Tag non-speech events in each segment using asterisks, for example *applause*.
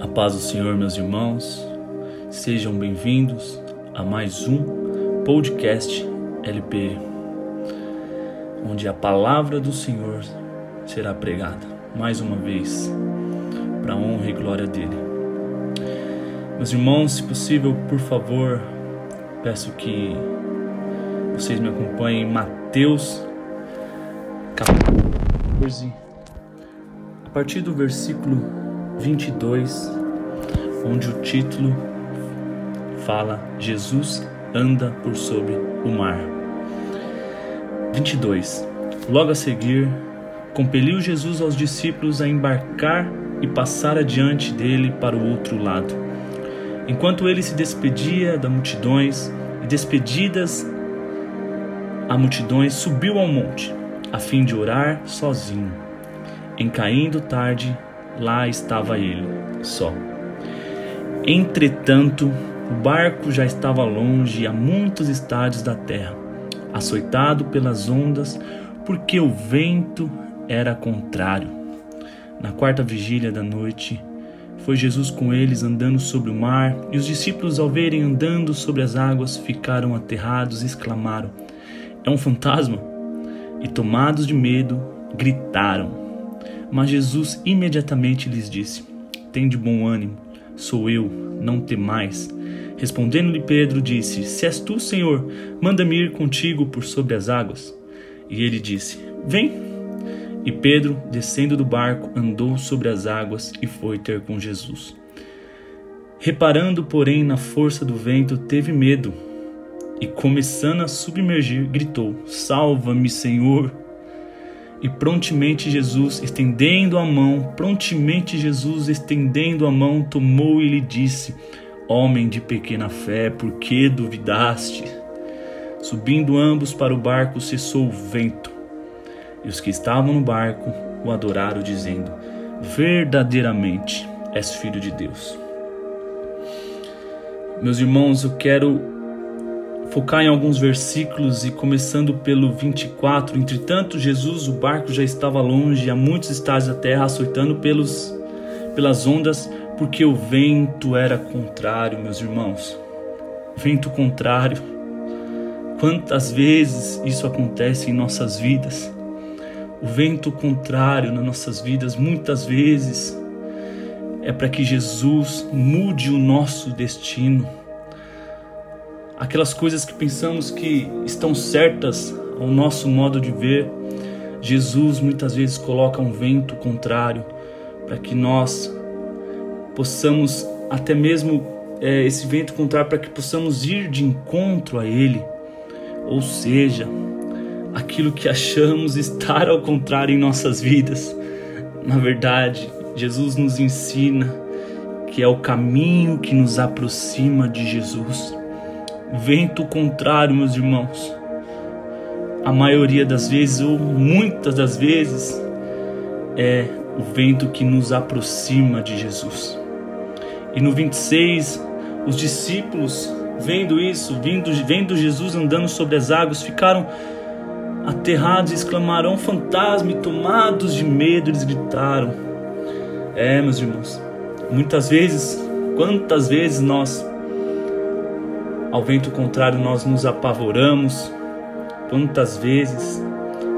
A paz do Senhor, meus irmãos, sejam bem-vindos a mais um podcast LP, onde a palavra do Senhor será pregada mais uma vez, para a honra e glória dele. Meus irmãos, se possível, por favor, peço que vocês me acompanhem em Mateus capítulo 14, a partir do versículo 22, onde o título fala Jesus anda por sobre o mar. 22. Logo a seguir, compeliu Jesus aos discípulos a embarcar e passar adiante dele para o outro lado. Enquanto ele se despedia da multidões e despedidas a multidões, subiu ao monte, a fim de orar sozinho. Em caindo tarde, lá estava ele, só. Entretanto, o barco já estava longe a muitos estádios da terra, açoitado pelas ondas, porque o vento era contrário. Na quarta vigília da noite, foi Jesus com eles andando sobre o mar, e os discípulos, ao verem andando sobre as águas, ficaram aterrados e exclamaram: É um fantasma! E tomados de medo, gritaram. Mas Jesus imediatamente lhes disse: Tende bom ânimo, sou eu, não temais. Respondendo-lhe Pedro, disse: Se és tu, Senhor, manda-me ir contigo por sobre as águas. E ele disse: Vem. E Pedro, descendo do barco, andou sobre as águas e foi ter com Jesus. Reparando, porém, na força do vento, teve medo e, começando a submergir, gritou: Salva-me, Senhor! E prontamente Jesus, estendendo a mão, prontamente Jesus, estendendo a mão, tomou e lhe disse: Homem de pequena fé, por que duvidaste? Subindo ambos para o barco, cessou o vento. E os que estavam no barco o adoraram, dizendo: Verdadeiramente és filho de Deus. Meus irmãos, eu quero focar em alguns versículos e começando pelo 24. Entretanto, Jesus, o barco já estava longe, a muitos estádios da terra, açoitando pelos, pelas ondas, porque o vento era contrário, meus irmãos. Vento contrário. Quantas vezes isso acontece em nossas vidas? O vento contrário nas nossas vidas, muitas vezes, é para que Jesus mude o nosso destino aquelas coisas que pensamos que estão certas ao nosso modo de ver, Jesus muitas vezes coloca um vento contrário para que nós possamos, até mesmo é, esse vento contrário, para que possamos ir de encontro a Ele. Ou seja, aquilo que achamos estar ao contrário em nossas vidas. Na verdade, Jesus nos ensina que é o caminho que nos aproxima de Jesus vento contrário, meus irmãos. A maioria das vezes, ou muitas das vezes, é o vento que nos aproxima de Jesus. E no 26, os discípulos, vendo isso, vendo, vendo Jesus andando sobre as águas, ficaram aterrados e exclamaram: fantasma! E tomados de medo, eles gritaram. É, meus irmãos, muitas vezes, quantas vezes nós ao vento contrário, nós nos apavoramos. Quantas vezes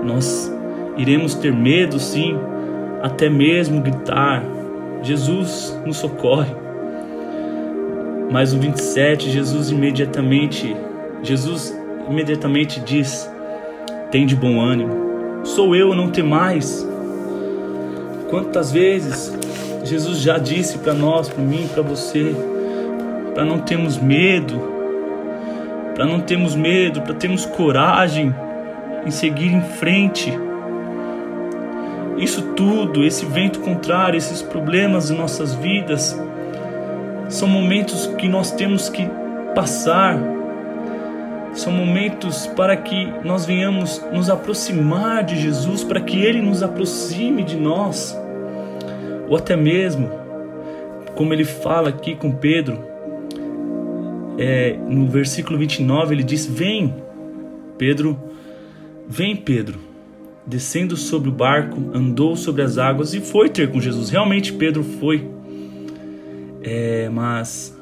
nós iremos ter medo, sim, até mesmo gritar: Jesus nos socorre. Mas no 27, Jesus imediatamente, Jesus imediatamente diz: Tem de bom ânimo, sou eu, não tem mais. Quantas vezes Jesus já disse para nós, para mim, para você, para não termos medo, para não termos medo, para termos coragem em seguir em frente. Isso tudo, esse vento contrário, esses problemas em nossas vidas, são momentos que nós temos que passar, são momentos para que nós venhamos nos aproximar de Jesus, para que Ele nos aproxime de nós, ou até mesmo, como ele fala aqui com Pedro, é, no versículo 29 ele diz: Vem, Pedro, vem, Pedro. Descendo sobre o barco, andou sobre as águas e foi ter com Jesus. Realmente Pedro foi. É, mas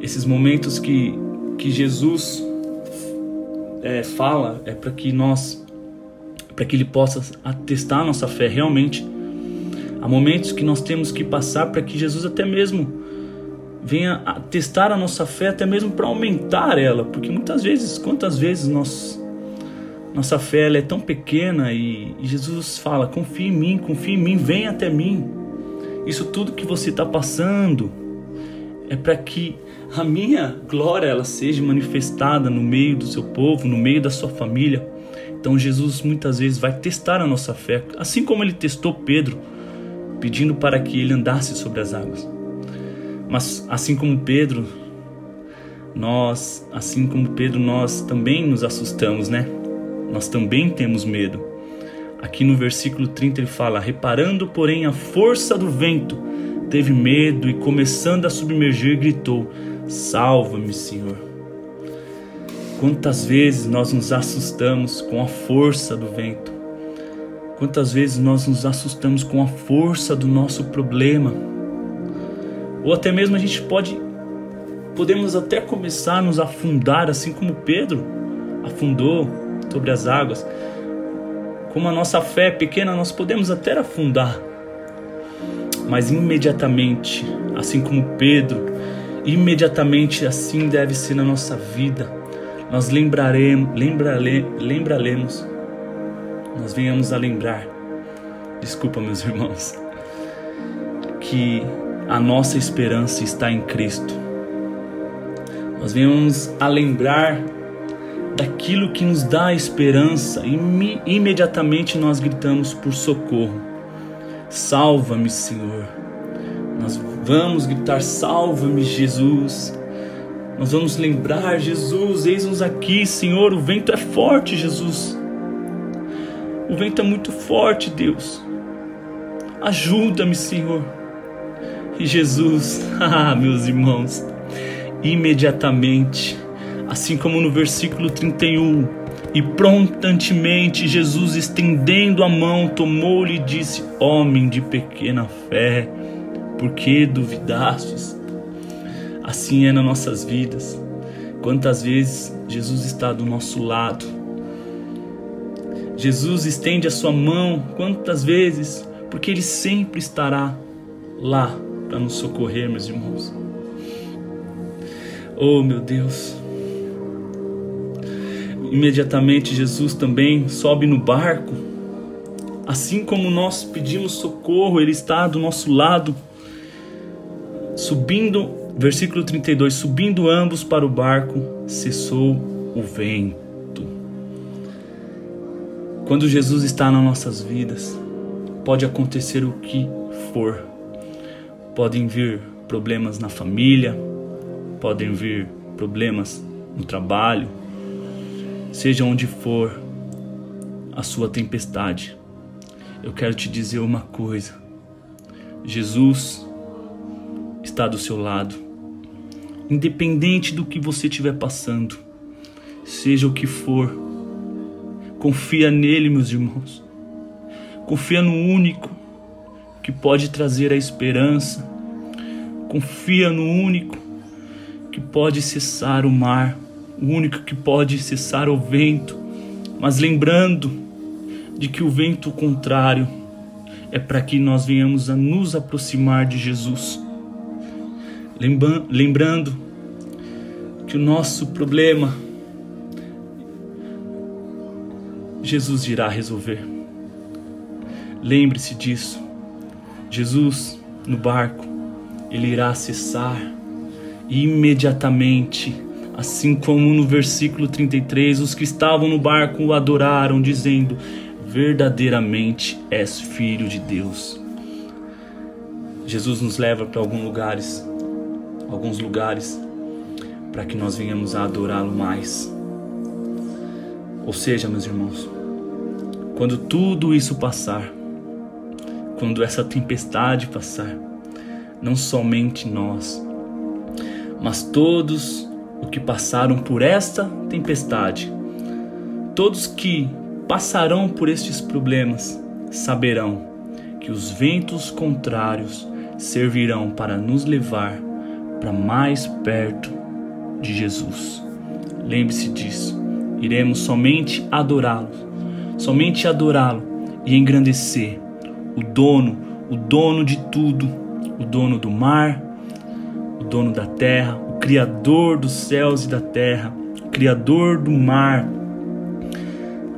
esses momentos que, que Jesus é, fala é para que nós, para que Ele possa atestar a nossa fé realmente. Há momentos que nós temos que passar para que Jesus até mesmo venha testar a nossa fé, até mesmo para aumentar ela, porque muitas vezes, quantas vezes nós nossa fé é tão pequena e, e Jesus fala: confia em mim, confia em mim, vem até mim. Isso tudo que você está passando é para que a minha glória ela seja manifestada no meio do seu povo, no meio da sua família. Então Jesus muitas vezes vai testar a nossa fé, assim como ele testou Pedro, pedindo para que ele andasse sobre as águas. Mas assim como Pedro, nós, assim como Pedro, nós também nos assustamos, né? nós também temos medo. Aqui no versículo 30 ele fala: Reparando, porém, a força do vento, teve medo e, começando a submergir, gritou: Salva-me, Senhor. Quantas vezes nós nos assustamos com a força do vento? Quantas vezes nós nos assustamos com a força do nosso problema? Ou até mesmo a gente pode, podemos até começar a nos afundar, assim como Pedro afundou sobre as águas. Como a nossa fé é pequena, nós podemos até afundar, mas imediatamente, assim como Pedro, imediatamente assim deve ser na nossa vida. Nós lembraremos, lembraremos, nós venhamos a lembrar, desculpa meus irmãos, que a nossa esperança está em Cristo. Nós venhamos a lembrar daquilo que nos dá esperança, e imediatamente nós gritamos por socorro. Salva-me, Senhor. Nós vamos gritar: Salva-me, Jesus. Nós vamos lembrar: Jesus, eis-nos aqui, Senhor. O vento é forte, Jesus. O vento é muito forte, Deus. Ajuda-me, Senhor. Jesus, *laughs* ah, meus irmãos, imediatamente assim como no versículo 31. E prontamente Jesus, estendendo a mão, tomou-lhe e disse: Homem de pequena fé, por que duvidastes? Assim é nas nossas vidas. Quantas vezes Jesus está do nosso lado? Jesus estende a sua mão, quantas vezes? Porque Ele sempre estará lá para nos socorrer, meus irmãos. Oh, meu Deus. Imediatamente Jesus também sobe no barco. Assim como nós pedimos socorro, ele está do nosso lado. Subindo, versículo 32, subindo ambos para o barco, cessou o vento. Quando Jesus está nas nossas vidas, pode acontecer o que for. Podem vir problemas na família, podem vir problemas no trabalho, seja onde for a sua tempestade, eu quero te dizer uma coisa: Jesus está do seu lado, independente do que você estiver passando, seja o que for, confia nele, meus irmãos, confia no único que pode trazer a esperança, confia no único que pode cessar o mar o único que pode cessar o vento, mas lembrando de que o vento contrário é para que nós venhamos a nos aproximar de Jesus. Lembrando que o nosso problema Jesus irá resolver. Lembre-se disso. Jesus no barco, ele irá cessar imediatamente Assim como no versículo 33, os que estavam no barco o adoraram, dizendo: Verdadeiramente és filho de Deus. Jesus nos leva para alguns lugares, alguns lugares, para que nós venhamos a adorá-lo mais. Ou seja, meus irmãos, quando tudo isso passar, quando essa tempestade passar, não somente nós, mas todos o que passaram por esta tempestade. Todos que passarão por estes problemas saberão que os ventos contrários servirão para nos levar para mais perto de Jesus. Lembre-se disso. Iremos somente adorá-lo, somente adorá-lo e engrandecer o dono, o dono de tudo, o dono do mar, o dono da terra, o criador dos céus e da terra, o criador do mar,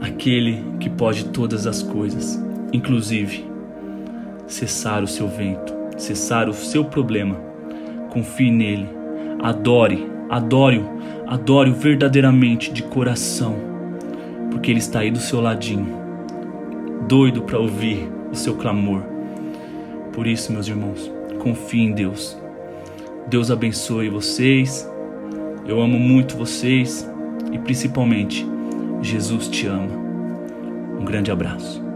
aquele que pode todas as coisas, inclusive cessar o seu vento, cessar o seu problema. Confie nele, adore, adore-o, adore-o verdadeiramente de coração, porque ele está aí do seu ladinho, doido para ouvir o seu clamor. Por isso, meus irmãos, confie em Deus. Deus abençoe vocês. Eu amo muito vocês e principalmente Jesus te ama. Um grande abraço.